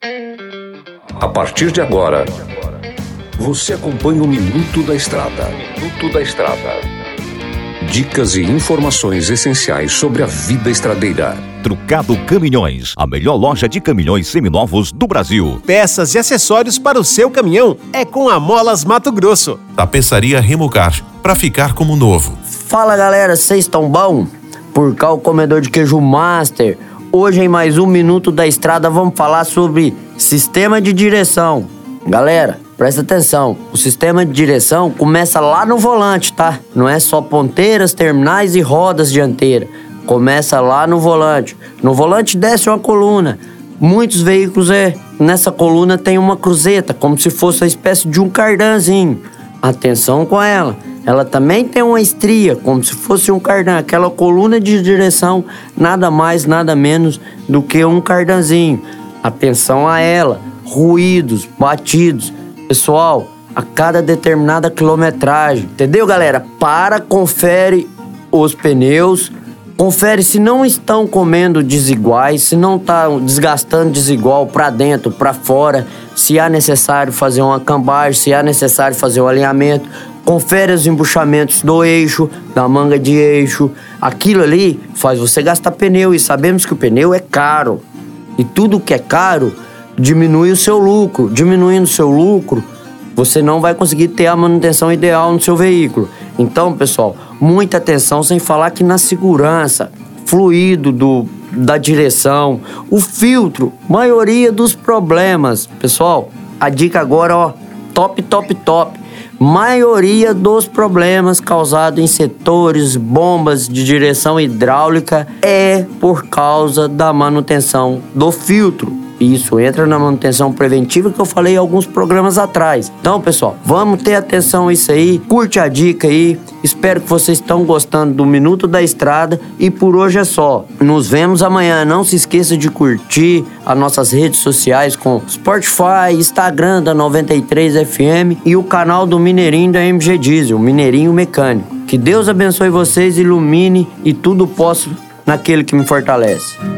A partir de agora, você acompanha o Minuto da Estrada. Minuto da Estrada. Dicas e informações essenciais sobre a vida estradeira. Trucado Caminhões, a melhor loja de caminhões seminovos do Brasil. Peças e acessórios para o seu caminhão é com a Molas Mato Grosso. Tapeçaria Remocar, para ficar como novo. Fala galera, vocês estão bom? Por cá o comedor de queijo Master. Hoje em mais um Minuto da Estrada vamos falar sobre sistema de direção. Galera, presta atenção. O sistema de direção começa lá no volante, tá? Não é só ponteiras, terminais e rodas dianteiras. Começa lá no volante. No volante desce uma coluna. Muitos veículos é nessa coluna tem uma cruzeta, como se fosse uma espécie de um cardanzinho. Atenção com ela. Ela também tem uma estria, como se fosse um cardan. Aquela coluna de direção, nada mais, nada menos do que um cardanzinho. Atenção a ela. Ruídos, batidos. Pessoal, a cada determinada quilometragem. Entendeu, galera? Para, confere os pneus. Confere se não estão comendo desiguais, se não está desgastando desigual para dentro, para fora, se há necessário fazer uma cambagem, se há necessário fazer o um alinhamento. Confere os embuchamentos do eixo, da manga de eixo. Aquilo ali faz você gastar pneu e sabemos que o pneu é caro. E tudo que é caro diminui o seu lucro. Diminuindo o seu lucro, você não vai conseguir ter a manutenção ideal no seu veículo. Então, pessoal, muita atenção sem falar que na segurança, fluido do, da direção, o filtro, maioria dos problemas. Pessoal, a dica agora, ó, top, top, top maioria dos problemas causados em setores, bombas de direção hidráulica é por causa da manutenção do filtro. Isso entra na manutenção preventiva que eu falei alguns programas atrás. Então, pessoal, vamos ter atenção a isso aí. Curte a dica aí. Espero que vocês estão gostando do Minuto da Estrada e por hoje é só. Nos vemos amanhã. Não se esqueça de curtir as nossas redes sociais com Spotify, Instagram da 93 FM e o canal do Mineirinho da MG Diesel, Mineirinho Mecânico. Que Deus abençoe vocês, ilumine e tudo posso naquele que me fortalece.